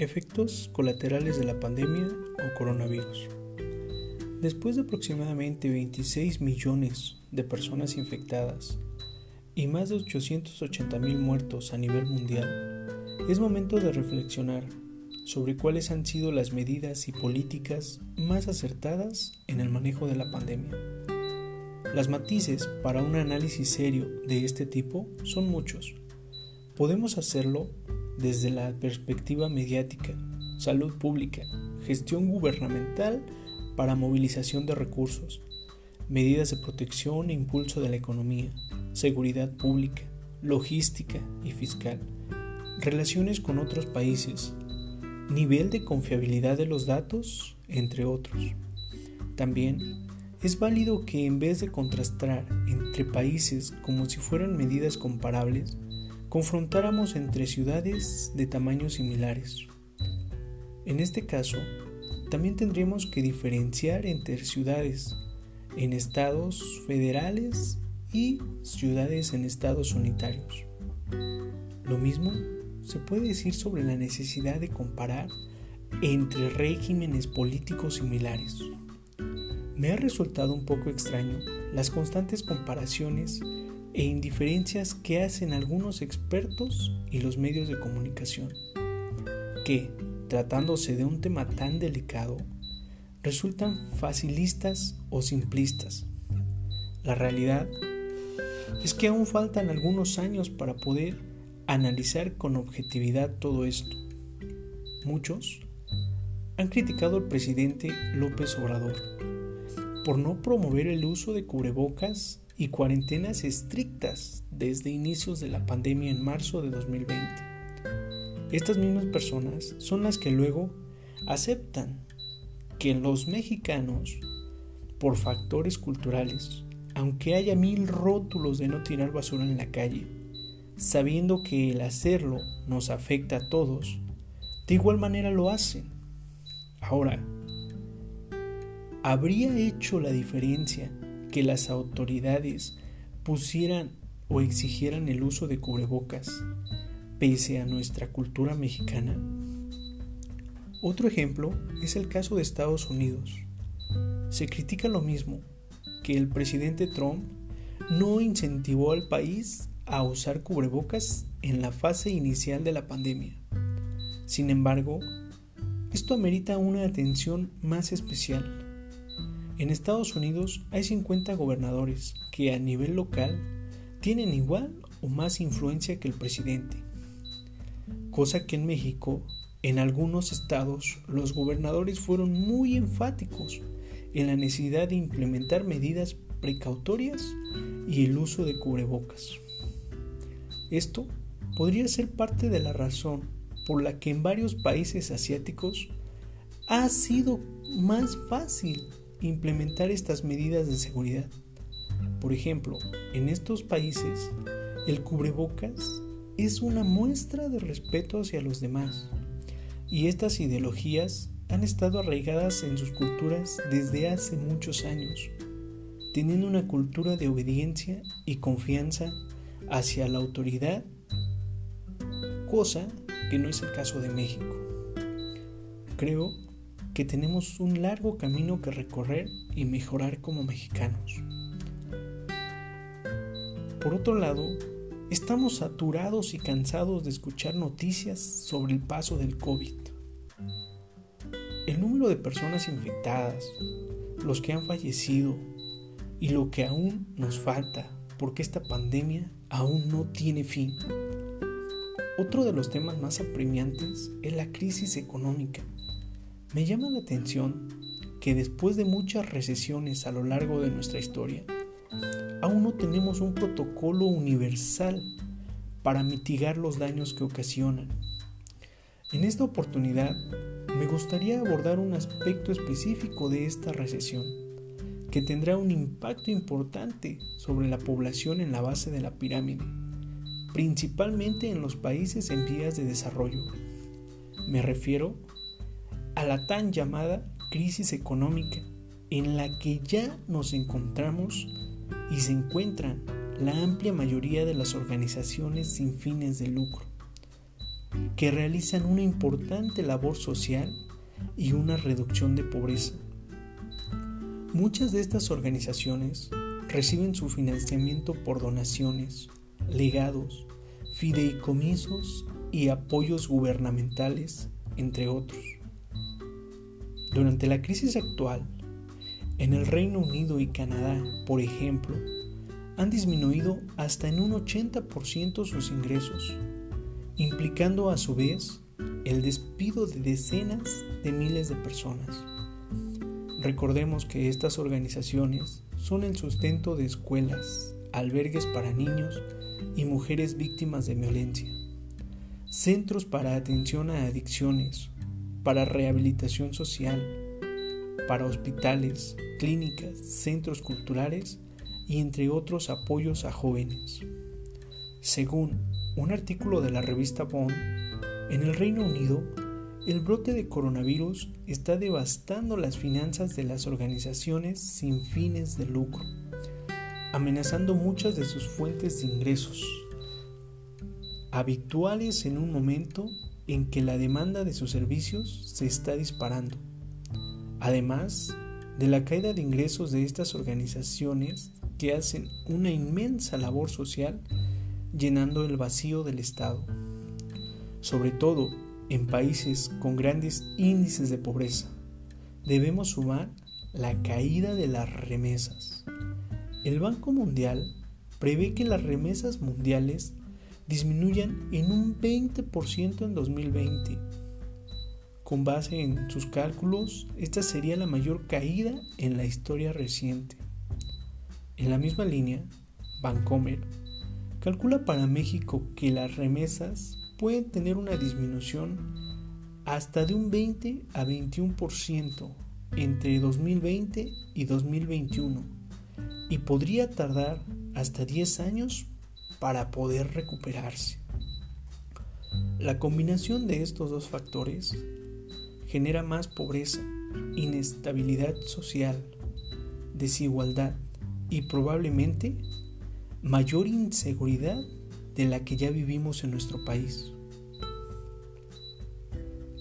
Efectos colaterales de la pandemia o coronavirus. Después de aproximadamente 26 millones de personas infectadas y más de 880 mil muertos a nivel mundial, es momento de reflexionar sobre cuáles han sido las medidas y políticas más acertadas en el manejo de la pandemia. Las matices para un análisis serio de este tipo son muchos. Podemos hacerlo desde la perspectiva mediática, salud pública, gestión gubernamental para movilización de recursos, medidas de protección e impulso de la economía, seguridad pública, logística y fiscal, relaciones con otros países, nivel de confiabilidad de los datos, entre otros. También es válido que en vez de contrastar entre países como si fueran medidas comparables, confrontáramos entre ciudades de tamaños similares. En este caso, también tendríamos que diferenciar entre ciudades en estados federales y ciudades en estados unitarios. Lo mismo se puede decir sobre la necesidad de comparar entre regímenes políticos similares. Me ha resultado un poco extraño las constantes comparaciones e indiferencias que hacen algunos expertos y los medios de comunicación, que, tratándose de un tema tan delicado, resultan facilistas o simplistas. La realidad es que aún faltan algunos años para poder analizar con objetividad todo esto. Muchos han criticado al presidente López Obrador por no promover el uso de cubrebocas y cuarentenas estrictas desde inicios de la pandemia en marzo de 2020. Estas mismas personas son las que luego aceptan que los mexicanos, por factores culturales, aunque haya mil rótulos de no tirar basura en la calle, sabiendo que el hacerlo nos afecta a todos, de igual manera lo hacen. Ahora, ¿habría hecho la diferencia que las autoridades pusieran o exigieran el uso de cubrebocas pese a nuestra cultura mexicana? Otro ejemplo es el caso de Estados Unidos. Se critica lo mismo, que el presidente Trump no incentivó al país a usar cubrebocas en la fase inicial de la pandemia. Sin embargo, esto amerita una atención más especial en Estados Unidos hay 50 gobernadores que a nivel local tienen igual o más influencia que el presidente, cosa que en México, en algunos estados, los gobernadores fueron muy enfáticos en la necesidad de implementar medidas precautorias y el uso de cubrebocas. Esto podría ser parte de la razón por la que en varios países asiáticos ha sido más fácil implementar estas medidas de seguridad. Por ejemplo, en estos países, el cubrebocas es una muestra de respeto hacia los demás, y estas ideologías han estado arraigadas en sus culturas desde hace muchos años, teniendo una cultura de obediencia y confianza hacia la autoridad, cosa que no es el caso de México. Creo que tenemos un largo camino que recorrer y mejorar como mexicanos. Por otro lado, estamos saturados y cansados de escuchar noticias sobre el paso del COVID. El número de personas infectadas, los que han fallecido y lo que aún nos falta porque esta pandemia aún no tiene fin. Otro de los temas más apremiantes es la crisis económica me llama la atención que después de muchas recesiones a lo largo de nuestra historia, aún no tenemos un protocolo universal para mitigar los daños que ocasionan. En esta oportunidad, me gustaría abordar un aspecto específico de esta recesión, que tendrá un impacto importante sobre la población en la base de la pirámide, principalmente en los países en vías de desarrollo. Me refiero a la tan llamada crisis económica en la que ya nos encontramos y se encuentran la amplia mayoría de las organizaciones sin fines de lucro. que realizan una importante labor social y una reducción de pobreza. Muchas de estas organizaciones reciben su financiamiento por donaciones, legados, fideicomisos y apoyos gubernamentales, entre otros. Durante la crisis actual, en el Reino Unido y Canadá, por ejemplo, han disminuido hasta en un 80% sus ingresos, implicando a su vez el despido de decenas de miles de personas. Recordemos que estas organizaciones son el sustento de escuelas, albergues para niños y mujeres víctimas de violencia, centros para atención a adicciones, para rehabilitación social, para hospitales, clínicas, centros culturales y entre otros apoyos a jóvenes. Según un artículo de la revista Bond, en el Reino Unido, el brote de coronavirus está devastando las finanzas de las organizaciones sin fines de lucro, amenazando muchas de sus fuentes de ingresos, habituales en un momento en que la demanda de sus servicios se está disparando. Además de la caída de ingresos de estas organizaciones que hacen una inmensa labor social llenando el vacío del Estado, sobre todo en países con grandes índices de pobreza. Debemos sumar la caída de las remesas. El Banco Mundial prevé que las remesas mundiales disminuyan en un 20% en 2020. Con base en sus cálculos, esta sería la mayor caída en la historia reciente. En la misma línea, Bancomer calcula para México que las remesas pueden tener una disminución hasta de un 20 a 21% entre 2020 y 2021 y podría tardar hasta 10 años para poder recuperarse. La combinación de estos dos factores genera más pobreza, inestabilidad social, desigualdad y probablemente mayor inseguridad de la que ya vivimos en nuestro país.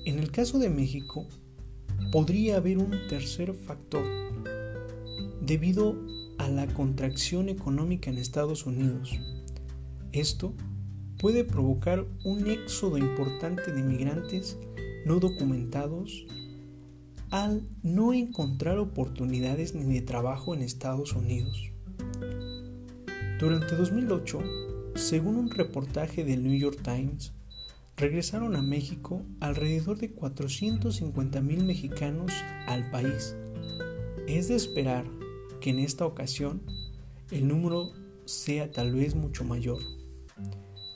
En el caso de México, podría haber un tercer factor debido a la contracción económica en Estados Unidos. Esto puede provocar un éxodo importante de migrantes no documentados al no encontrar oportunidades ni de trabajo en Estados Unidos. Durante 2008, según un reportaje del New York Times, regresaron a México alrededor de 450 mil mexicanos al país. Es de esperar que en esta ocasión el número sea tal vez mucho mayor.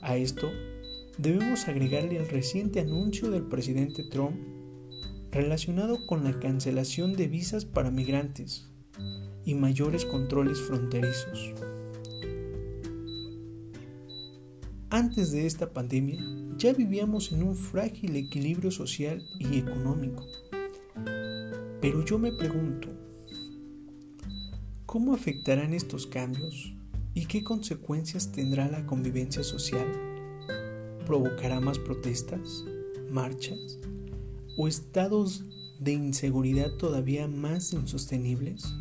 A esto debemos agregarle el reciente anuncio del presidente Trump relacionado con la cancelación de visas para migrantes y mayores controles fronterizos. Antes de esta pandemia ya vivíamos en un frágil equilibrio social y económico. Pero yo me pregunto, ¿cómo afectarán estos cambios y qué consecuencias tendrá la convivencia social? ¿Provocará más protestas, marchas o estados de inseguridad todavía más insostenibles?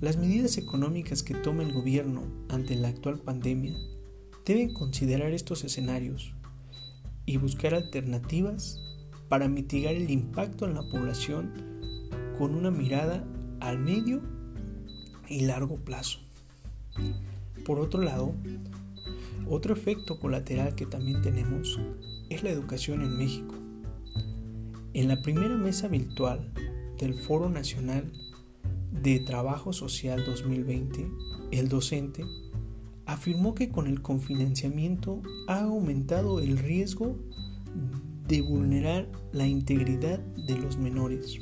Las medidas económicas que toma el gobierno ante la actual pandemia deben considerar estos escenarios y buscar alternativas para mitigar el impacto en la población con una mirada al medio y largo plazo. Por otro lado, otro efecto colateral que también tenemos es la educación en México. En la primera mesa virtual del Foro Nacional de Trabajo Social 2020, el docente afirmó que con el confinanciamiento ha aumentado el riesgo de vulnerar la integridad de los menores.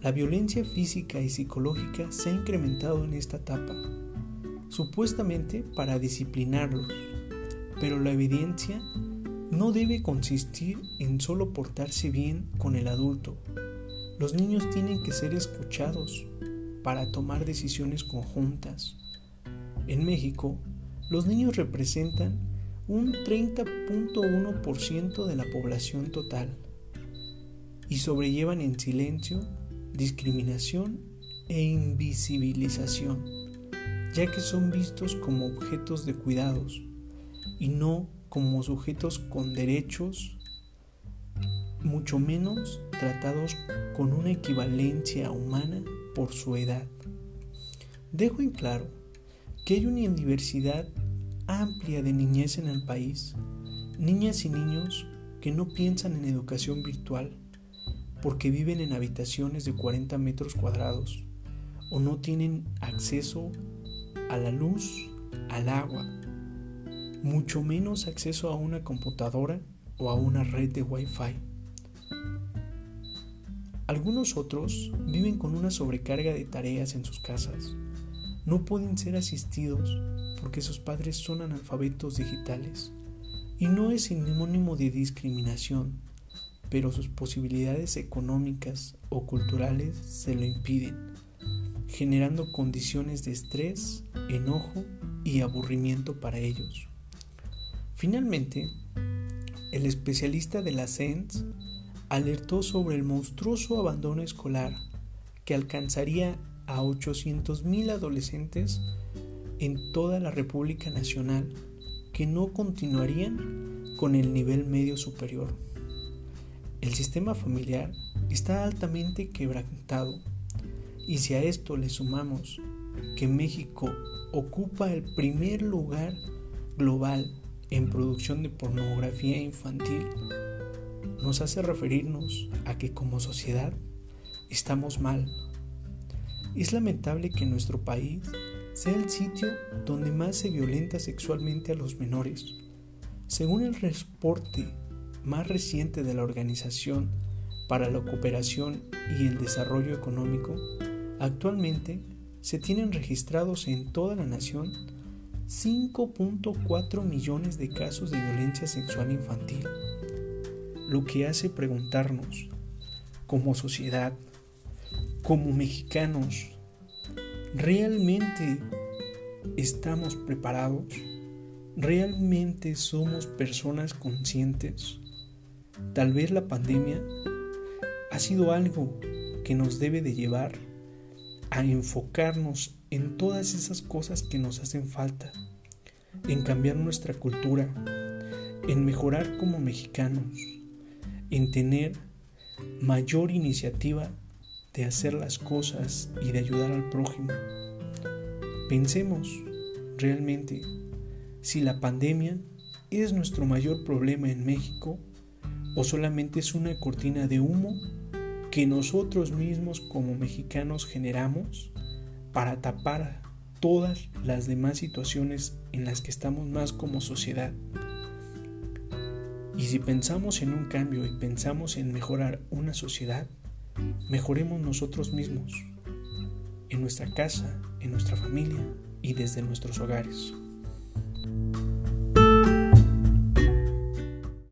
La violencia física y psicológica se ha incrementado en esta etapa, supuestamente para disciplinarlos, pero la evidencia no debe consistir en solo portarse bien con el adulto. Los niños tienen que ser escuchados para tomar decisiones conjuntas, en México, los niños representan un 30.1% de la población total y sobrellevan en silencio discriminación e invisibilización, ya que son vistos como objetos de cuidados y no como sujetos con derechos, mucho menos tratados con una equivalencia humana por su edad. Dejo en claro que hay una diversidad amplia de niñez en el país, niñas y niños que no piensan en educación virtual porque viven en habitaciones de 40 metros cuadrados o no tienen acceso a la luz, al agua, mucho menos acceso a una computadora o a una red de Wi-Fi. Algunos otros viven con una sobrecarga de tareas en sus casas. No pueden ser asistidos porque sus padres son analfabetos digitales. Y no es sinónimo de discriminación, pero sus posibilidades económicas o culturales se lo impiden, generando condiciones de estrés, enojo y aburrimiento para ellos. Finalmente, el especialista de la SENS alertó sobre el monstruoso abandono escolar que alcanzaría a 800.000 adolescentes en toda la República Nacional que no continuarían con el nivel medio superior. El sistema familiar está altamente quebrantado y si a esto le sumamos que México ocupa el primer lugar global en producción de pornografía infantil, nos hace referirnos a que como sociedad estamos mal. Es lamentable que nuestro país sea el sitio donde más se violenta sexualmente a los menores. Según el reporte más reciente de la Organización para la Cooperación y el Desarrollo Económico, actualmente se tienen registrados en toda la nación 5.4 millones de casos de violencia sexual infantil lo que hace preguntarnos, como sociedad, como mexicanos, ¿realmente estamos preparados? ¿Realmente somos personas conscientes? Tal vez la pandemia ha sido algo que nos debe de llevar a enfocarnos en todas esas cosas que nos hacen falta, en cambiar nuestra cultura, en mejorar como mexicanos, en tener mayor iniciativa de hacer las cosas y de ayudar al prójimo. Pensemos realmente si la pandemia es nuestro mayor problema en México o solamente es una cortina de humo que nosotros mismos como mexicanos generamos para tapar todas las demás situaciones en las que estamos más como sociedad. Y si pensamos en un cambio y pensamos en mejorar una sociedad, mejoremos nosotros mismos, en nuestra casa, en nuestra familia y desde nuestros hogares.